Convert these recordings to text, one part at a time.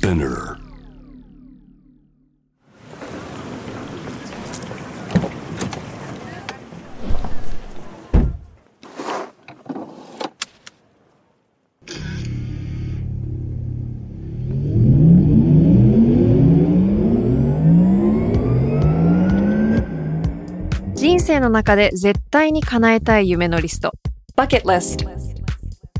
Spinner. 人生の中で絶対に叶えたい夢のリスト Bucket List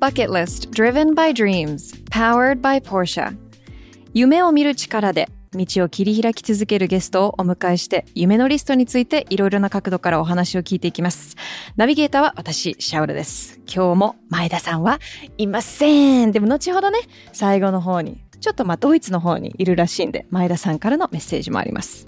Bucket List Driven by Dreams Powered by Porsche 夢を見る力で道を切り開き続けるゲストをお迎えして夢のリストについていろいろな角度からお話を聞いていきます。ナビゲーターは私、シャウルです。今日も前田さんはいません。でも後ほどね、最後の方に、ちょっとまあドイツの方にいるらしいんで、前田さんからのメッセージもあります。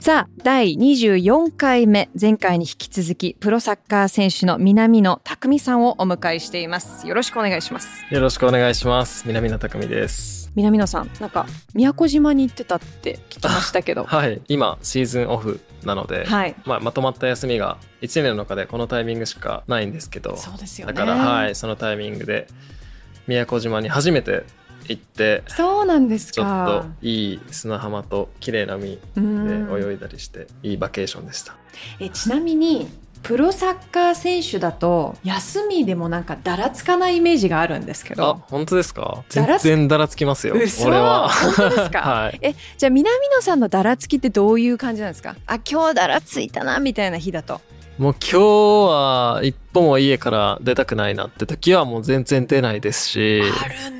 さあ、第24回目、前回に引き続き、プロサッカー選手の南野匠さんをお迎えしています。よろしくお願いします。よろしくお願いします。南野匠です。南野さん、なんか、宮古島に行ってたって聞きましたけど。はい、今シーズンオフなので、はい。まあ、まとまった休みが1年の中でこのタイミングしかないんですけど、そうですよね。だから、はい、そのタイミングで宮古島に初めて行って、そうなんですちょっか。といい砂浜と綺麗な海うでん。泳いだりして、いいバケーションでした。えちなみにプロサッカー選手だと休みでもなんかだらつかないイメージがあるんですけあど、本当ですか？全然だらつきますよ、嘘。俺は。本当ですか？はい。えじゃあ南野さんのだらつきってどういう感じなんですか？あ今日だらついたなみたいな日だと。もう今日は一歩も家から出たくないなって時はもう全然出ないですし、あるんだ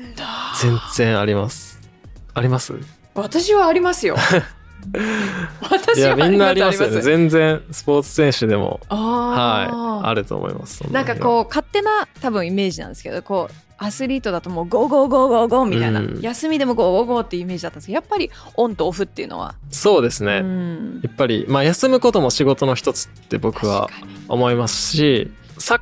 全然あります。あります？私はありますよい 私はや、みんなありますよね。全然スポーツ選手でも、あはい、ーあると思います。そなんかう。こう勝手な多分イメージなんですけどこうアスリートだともう go go go go go みたいな、うん休みでも go go go っていうイメージだったんですけどやっぱりオンとオフっていうのは、そうですね。うんやっぱり、まあ休むことも仕事の一つって僕は思いますし、サッ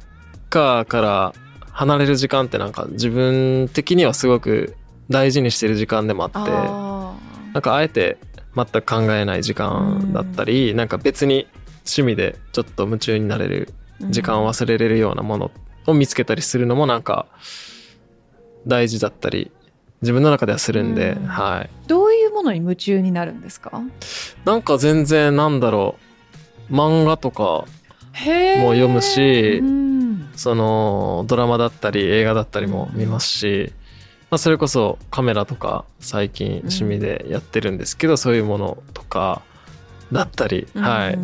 カーから離れる時間ってなんか自分的にはすごく大事にしてる時間でもあって、あなんかあえて全く考えない時間だったり、なんか別に趣味でちょっと夢中になれるー時間を忘れれるようなものを見つけたりするのもなんか大事だったり自分の中ではするんで、うん。はい。どういうものに夢中になるんですか？なんか全然なんだろう、漫画とかも読むしうんそのドラマだったり映画だったりも見ますし、まあ、それこそカメラとか最近趣味でやってるんですけど、そういうものとかだったり、はい。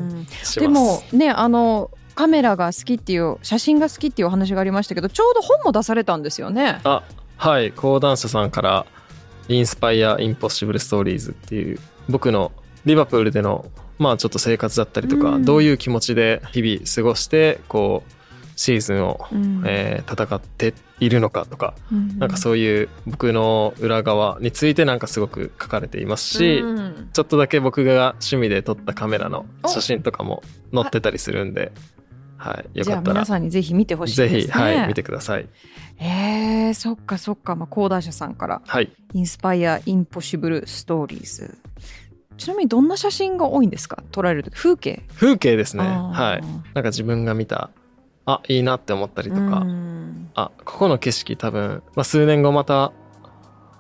でもねあのカメラが好きっていう写真が好きっていうお話がありましたけどちょうど本も出されたんですよね。あはい。講談社さんから「インスパイア・インポッシブル・ストーリーズ」っていう僕のリバプールでのまあちょっと生活だったりとか、うん。どういう気持ちで日々過ごしてこうシーズンを、うん。えー戦っているのかとか、うんなんかそういう僕の裏側についてなんかすごく書かれていますし、うん。ちょっとだけ僕が趣味で撮ったカメラの写真とかも載ってたりするんで、はい、よかったら。皆さんにぜひ見てほしいですね。ぜひ、はい、見てください。えー、そっかそっか、まあ、講談社さんから。はい。「インスパイア・インポッシブル・ストーリーズ」ちなみにどんな写真が多いんですか？撮られる時。風景？風景ですね。はい。なんか自分が見た、あ、いいなって思ったりとか、うんあ、ここの景色多分、まあ、数年後また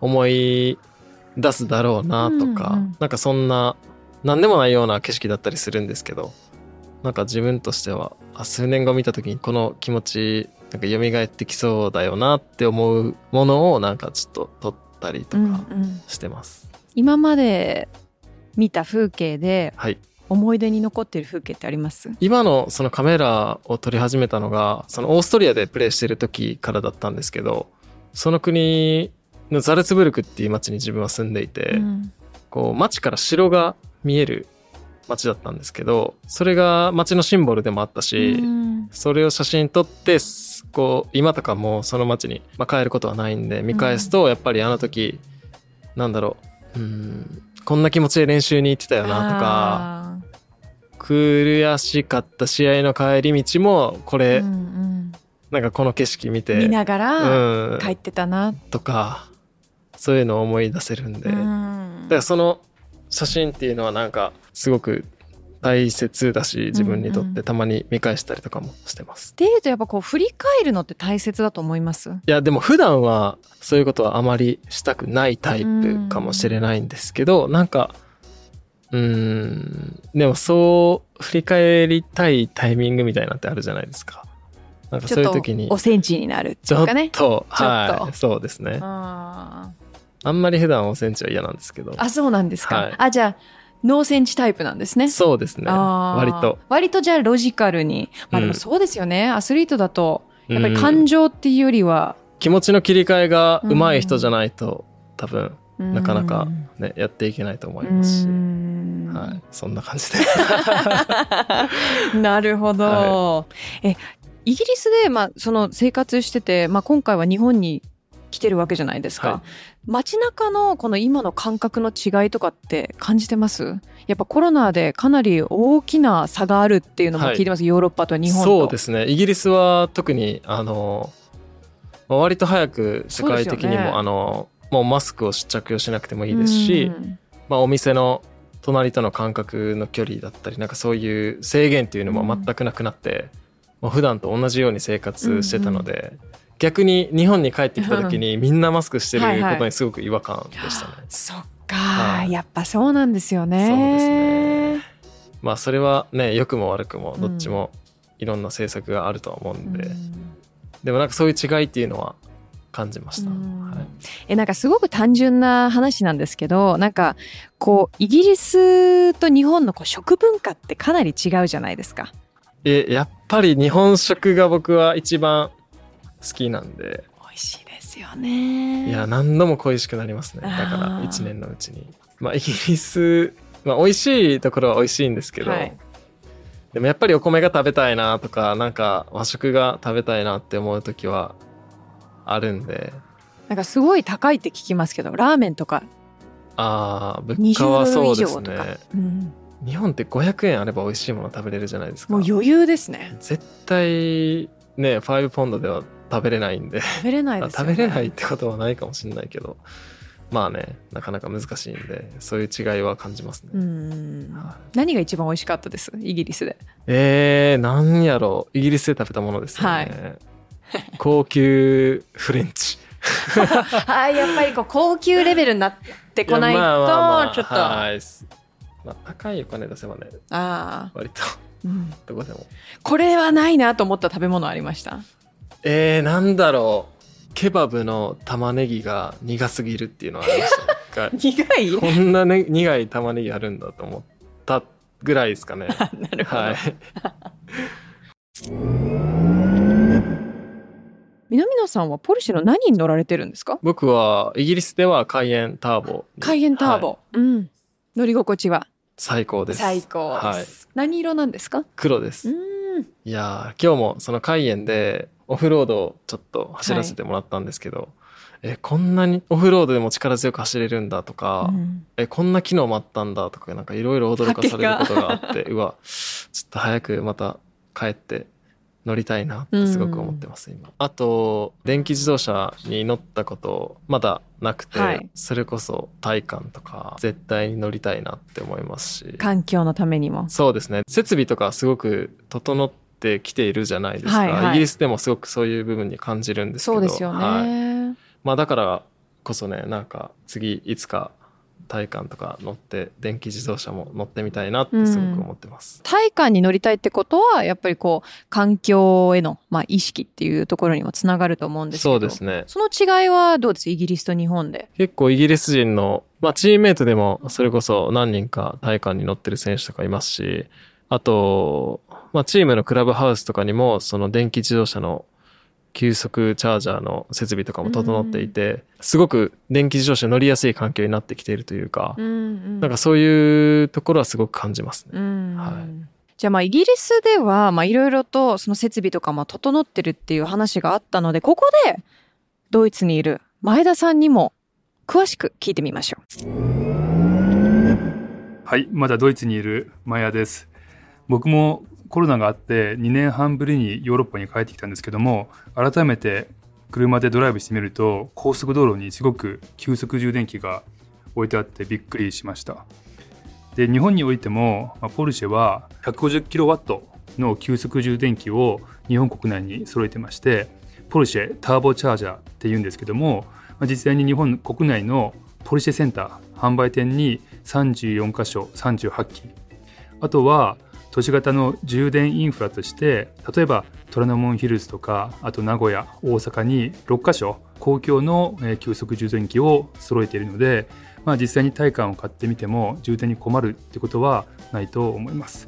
思い出すだろうなとか、うんうんなんかそんな、なんでもないような景色だったりするんですけど、なんか自分としては、あ数年後見た時にこの気持ち、なんか蘇ってきそうだよなって思うものをなんかちょっと撮ったりとうんかうんしてます。今まで見た風景ではい。思い出に残ってる風景ってあります？今のそのカメラを撮り始めたのが、そのオーストリアでプレイしてる時からだったんですけど、その国のザルツブルクっていう街に自分は住んでいて、うん。こう街から城が見える街だったんですけど、それが街のシンボルでもあったし、うん。それを写真撮ってすこう今とかもうその街に、まあ、帰ることはないんで見返すとやっぱりあの時、なんだろううんこんな気持ちで練習に行ってたよなとかあ悔しかった試合の帰り道もこーれ、うんなんかこの景色見てうん見ながらうん。帰ってたな。とかそういうのを思い出せるんで、うん。だからその写真っていうのはなんかすごく大切だし自分にとっうんうんてたまに見返したりとかもしてます。っていうとやっぱこう振り返るのって大切だと思います？いやでも普段はそういうことはあまりしたくないタイプかもしれないんですけど、なんかうーんでもそう振り返りたいタイミングみたいなのってあるじゃないですか。なんかそういう時におセンチになるっていうかね。と、ちょっとはいそうですね。ああんまり普段おセンチは嫌なんですけどー。あそうなんですか。はいあじゃあノーセンチタイプなんですね。そうですね。割と。割とじゃあロジカルに。まあでもうんそうですよね。アスリートだとやっぱりうん感情っていうよりは、気持ちの切り替えが上手い人じゃないと、多分うんなかなかねやっていけないと思いますし、うんはい、そんな感じで なるほど。え、イギリスで、まあ、その生活してて、まあ、今回は日本に来てるわけじゃないですか。はい街中のこの今の感覚の違いとかって感じてます？やっぱコロナでかなり大きな差があるっていうのも聞いてます、ヨーロッパと日本と。そうですね。イギリスは特にあのまあ割と早く世界的にも、ね。あのもうマスクを着用しなくてもいいですし、うん。まあ、お店の隣との間隔の距離だったりなんかそういう制限っていうのも全くなくなって、もう普段と同じように生活してたので、逆に日本に帰ってきた時にみんなマスクしてるはいはい。ことにすごく違和感でしたね。そっか、はい。やっぱそうなんですよね。そうですね。まあそれはね良くも悪くもどっちもいろんな政策があるとは思うんで、うん。でもなんかそういう違いっていうのは感じました。うん。はい、えなんかすごく単純な話なんですけどなんかこうイギリスと日本のこう食文化ってかなり違うじゃないですか。えやっぱり日本食が僕は一番好きなんで、美味しいですよね。いや何度も恋しくなりますね。だかあらー1年のうちに。まあイギリス、まあ、美味しいところは美味しいんですけど、はい。でもやっぱりお米が食べたいなとかなんか和食が食べたいなって思う時はあるんで。なんかすごい高いって聞きますけどラーメンとか。ああ物20価はそうですね。うん。日本って500円あれば美味しいもの食べれるじゃないですか。もう余裕ですね。絶対ね5ポンドでは食べれないんで。食べれないですよ、ね。食べれないってことはないかもしれないけど。まあねなかなか難しいんでそういう違いは感じますね、うん。はい。何が一番美味しかったです？イギリスで。えー、なんやろ。うイギリスで食べたものですよね、はい。高級フレンチ。はいやっぱりこう高級レベルになってこないとやまあまあまあ。ちょっと。はい。まあ、高いお金出せばね。ああ、割と。うん。どこでも。これはないなと思った食べ物ありました？えー、なんだろう。ケバブの玉ねぎが苦すぎるっていうのはありました。ね苦い？こんな、ね、苦い玉ねぎあるんだと思ったぐらいですかね。なるほど。はい。南野さんはポルシェの何に乗られてるんですか？僕はイギリスではカイエンターボカイエンターボ、はい。うん。乗り心地は？最高です。最高。はい。何色なんですか？黒です、うん。いやー今日もそのカイエンでオフロードをちょっと走らせてもらったんですけど、えこんなにオフロードでも力強く走れるんだとか、うん。えこんな機能もあったんだとかなんかいろいろ驚かされることがあって うわちょっと早くまた帰って乗りたいなってすごく思ってます、今。あと電気自動車に乗ったことまだなくて、はい。それこそ体感とか絶対に乗りたいなって思いますし。環境のためにも。そうですね。設備とかすごく整ってきているじゃないですか、はいはい。イギリスでもすごくそういう部分に感じるんですけど。そうですよね。はい。まあだからこそねなんか次いつか体感とか乗って電気自動車も乗ってみたいなってすごく思ってます、体感に乗りたいってことはやっぱりこう環境への、まあ、意識っていうところにもつながると思うんですけど。そうですね。その違いはどうです？イギリスと日本で。結構イギリス人の、まあ、チームメイトでもそれこそ何人か体感に乗ってる選手とかいますしあと、まあ、チームのクラブハウスとかにもその電気自動車の急速チャージャーの設備とかも整っていて、すごく電気自動車乗りやすい環境になってきているというか、なんかそういうところはすごく感じますね。うんはじゃあまあイギリスではまあいろいろとその設備とかも整ってるっていう話があったのでここでドイツにいる前田さんにも詳しく聞いてみましょう。はい、まだドイツにいるマヤです。僕もコロナがあって2年半ぶりにヨーロッパに帰ってきたんですけども、改めて車でドライブしてみると高速道路にすごく急速充電器が置いてあってびっくりしました。で、日本においてもまあポルシェは 150kW の急速充電器を日本国内に揃えてまして、ポルシェターボチャージャーって言うんですけども、まあ実際に日本国内のポルシェセンター販売店に34箇所38機あとは都市型の充電インフラとして例えば虎ノ門ヒルズとかあと名古屋大阪に6箇所公共のえー急速充電器を揃えているので、まあ、実際に体感を買ってみても充電に困るってことはないと思います。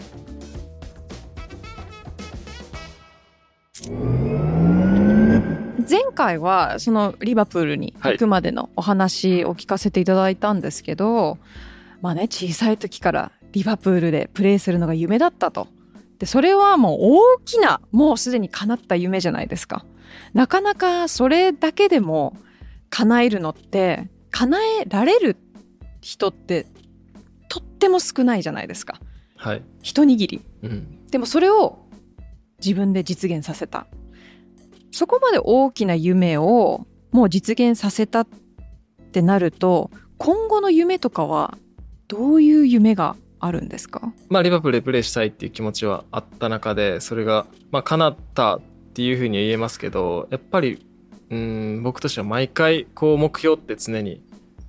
前回はそのリバプールに行くまでのお話を聞かせていただいたんですけど、まあね小さい時からリバプールでプレーするのが夢だったと。でそれはもう大きなもうすでに叶った夢じゃないですか。なかなかそれだけでも叶えるのって叶えられる人ってとっても少ないじゃないですか。はい。一握り。うん。でもそれを自分で実現させた。そこまで大きな夢をもう実現させたってなると、今後の夢とかはどういう夢があるんですか？まあ、リバプールでプレーしたいっていう気持ちはあった中で、それが、まあ、叶ったっていうふうには言えますけど、やっぱり、うん、僕としては毎回、こう、目標って常に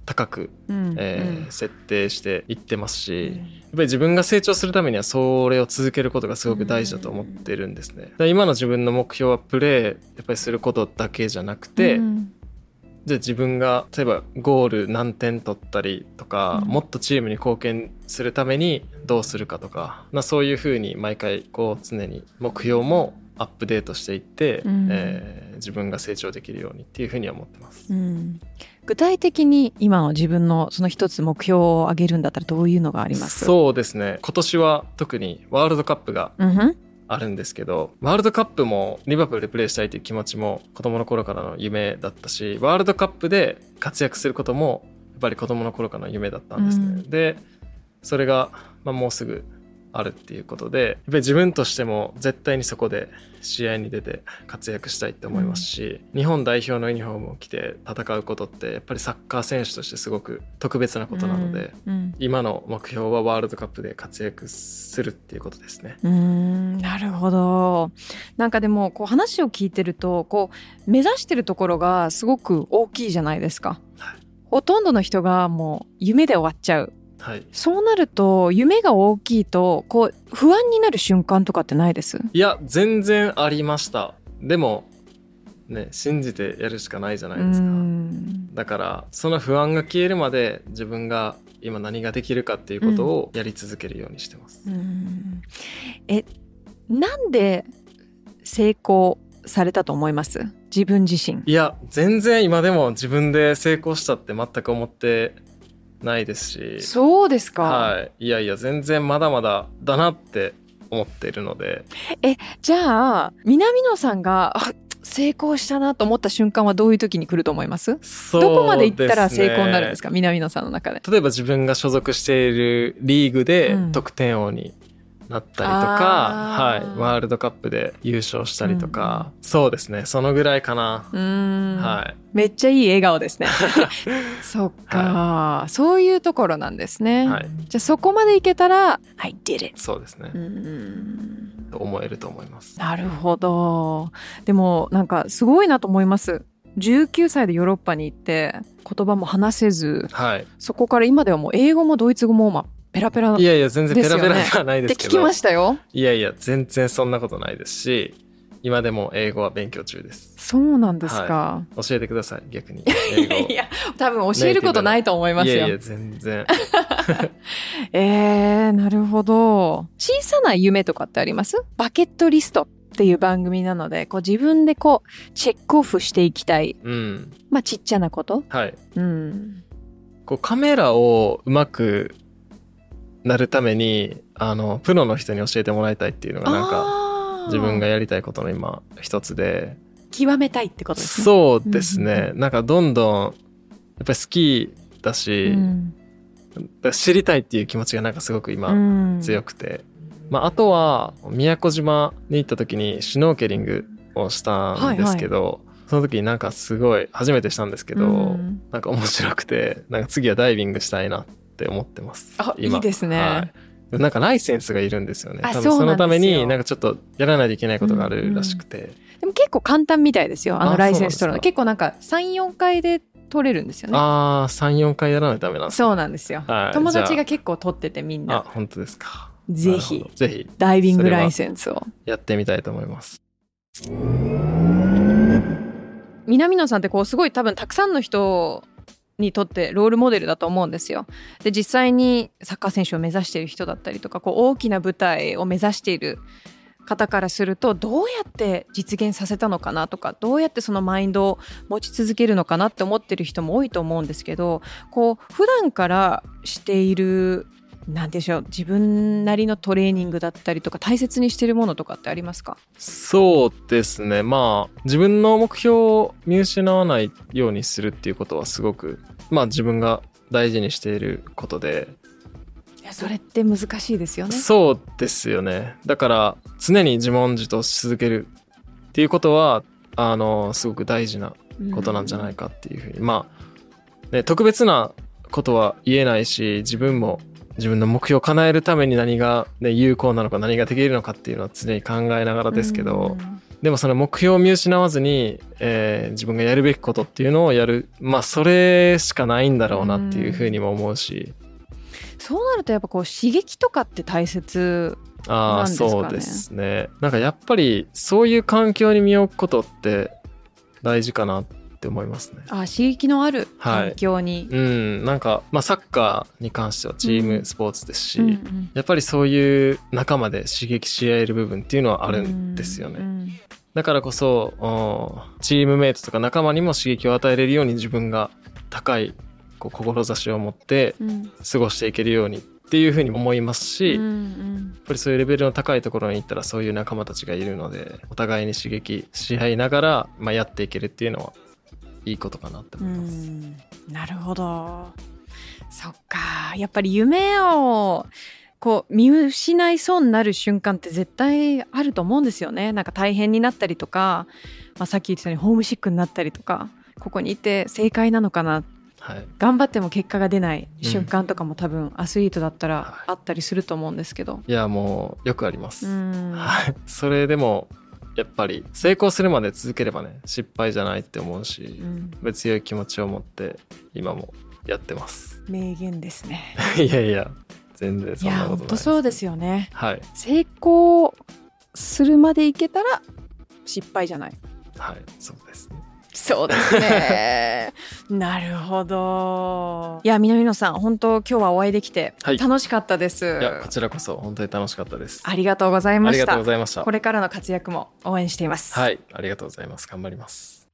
高く、うんえー設定していってますし、うんやっぱり自分が成長するためにはそれを続けることがすごく大事だと思ってるんですね。で今の自分の目標はプレーやっぱりすることだけじゃなくて、うんじゃあ自分が例えばゴール何点取ったりとか、うん。もっとチームに貢献するためにどうするかとか、まあ、そういうふうに毎回こう常に目標もアップデートしていって、うん。えー自分が成長できるようにっていうふうには思ってます。うん。具体的に今の自分のその一つ目標を上げるんだったらどういうのがあります？そうですね。今年は特にワールドカップがあるんですけどワールドカップもリバプールでプレーしたいという気持ちも子供の頃からの夢だったしワールドカップで活躍することもやっぱり子供の頃からの夢だったんですね。うんでそれが、まあ、もうすぐあるっていうことでやっぱり自分としても絶対にそこで試合に出て活躍したいって思いますし、日本代表のユニフォームを着て戦うことってやっぱりサッカー選手としてすごく特別なことなので、うん今の目標はワールドカップで活躍するっていうことですね。うーんなるほど。なんかでもこう話を聞いてるとこう目指してるところがすごく大きいじゃないですか、はい。ほとんどの人がもう夢で終わっちゃうはい。そうなると夢が大きいとこう不安になる瞬間とかってないです？いや、全然ありました。でも、ね、信じてやるしかないじゃないですか。んだから、その不安が消えるまで自分が今何ができるかっていうことをやり続けるようにしてます。うーんえなんで成功されたと思います？自分自身いや、全然今でも自分で成功したって全く思ってないですし、そうですか、はい。いやいや、全然まだまだだなって思っているので、じゃあ南野さんがあ成功したなと思った瞬間はどういう時に来ると思います？そうどこまで行ったら成功になるんですかか？南野さんの中で。例えば自分が所属しているリーグでうん。得点王になったりとか、はい、ワールドカップで優勝したりとか、そうですねそのぐらいかな、はい。めっちゃいい笑顔ですね。そっか、そういうところなんですね。はい。じゃあそこまでいけたら「I did it そうですね」う、ん。と思えると思います。なるほど。でもなんかすごいなと思います。19歳でヨーロッパに行って言葉も話せずはい。そこから今ではもう英語もドイツ語もまあペラペラっいやいや全然ペラペラではないてですけど聞きましたよ。いやいや全然そんなことないですし今でも英語は勉強中ですそうなんですか。教えてください逆に いや多分教えることないと思いますよ。いやいや全然 えー、なるほど。小さな夢とかってあります？バケットリストっていう番組なので、こう自分でこう、チェックオフしていきたい。うんまあちっちゃなこと。はいうん。こうカメラをうまくなるためにあのプロの人に教えてもらいたいっていうのがなんか自分がやりたいことの今一つで。極めたいってことですね。そうですうんねなんかどんどんやっぱり好きだし、うん。知りたいっていう気持ちがなんかすごく今うん。強くて、まあ、あとは宮古島に行った時にシュノーケリングをしたんですけど、その時になんかすごい初めてしたんですけど、うん。なんか面白くてなんか次はダイビングしたいなって思ってます。あい今。いですね。はい。なんかライセンスがいるんですよね。あ多分そのためになんかちょっとやらないといけないことがあるらしくて、でも結構簡単みたいですよあのあライセンス取るの。結構なんか34回で取れるんですよね。ああ34回やらないとダメなんですそうなんですよ、はい。友達が結構取っててみんあな本当ですか。ぜひぜひダイビングライセンスを。やってみたいと思います。南野さんってこうすごい多分たくさんの人にとってロールモデルだと思うんですよ。で実際にサッカー選手を目指している人だったりとかこう大きな舞台を目指している方からするとどうやって実現させたのかなとかどうやってそのマインドを持ち続けるのかなって思ってる人も多いと思うんですけどこう普段からしているなんでしょう自分なりのトレーニングだったりとか大切にしてるものとかってありますか？そうですね。まあ自分の目標を見失わないようにするっていうことはすごくまあ自分が大事にしていることで。いやそれって難しいですよね。そうですよね。だから常に自問自答し続けるっていうことはあのすごく大事なことなんじゃないかっていうふうに、まあ、ね、特別なことは言えないし自分も自分の目標を叶えるために何が、ね、有効なのか何ができるのかっていうのは常に考えながらですけど、うん。でもその目標を見失わずに、えー自分がやるべきことっていうのをやる。まあそれしかないんだろうなっていうふうにも思うし、そうなるとやっぱこう刺激とかって大切ああなんですかね。そうですね。なんかやっぱりそういう環境に身を置くことって大事かなって思いますね。あ刺激のあるはい。環境に、うん、なんか、まあ、サッカーに関してはチームスポーツですし、うんうん。やっぱりそういう仲間で刺激し合える部分っていうのはあるんですよね。うんだからこそ、うんチームメイトとか仲間にも刺激を与えれるように自分が高いこう志を持ってうん。過ごしていけるようにっていうふうに思いますし、うんうやっんぱりそういうレベルの高いところに行ったらそういう仲間たちがいるのでお互いに刺激し合いながら、まあ、やっていけるっていうのはいいことかなってう思います。ん。なるほど。そっか。やっぱり夢をこう見失いそうになる瞬間って絶対あると思うんですよね。なんか大変になったりとか、まあ、さっき言ってたようにホームシックになったりとかここにいて正解なのかな。はい、頑張っても結果が出ない瞬間とかも多分アスリートだったらあったりすると思うんですけど。いやもうよくあります。うん。はい、それでもやっぱり成功するまで続ければね失敗じゃないって思うしう、ん強い気持ちを持って今もやってます。名言ですね。いやいや全然いやそんなことない本当そうですよね。はい成功するまでいけたら失敗じゃない。はいそうですね。そうですね。なるほど。いや南野さん本当今日はお会いできてはい楽しかったです。いやこちらこそ本当に楽しかったです。ありがとうございましたありがとうご。ざいました。これからの活躍も応援しています。はいありがとうございます頑張ります。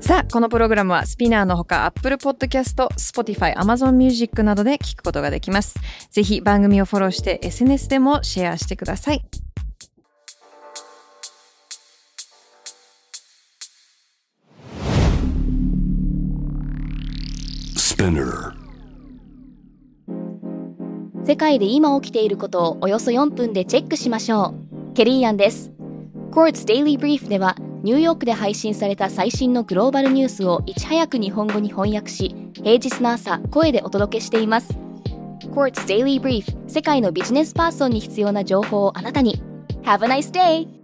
さあこのプログラムはスピナーのほか Apple Podcast、Spotify、Amazon Music などで聞くことができますぜひ番組をフォローして SNS でもシェアしてください世界で今起きていることをおよそ4分でチェックしましょう。ケリーアンです。Quartz Daily Brief ではニューヨークで配信された最新のグローバルニュースをいち早く日本語に翻訳し、平日の朝声でお届けしています。Quartz Daily Brief 世界のビジネスパーソンに必要な情報をあなたに。Have a nice day!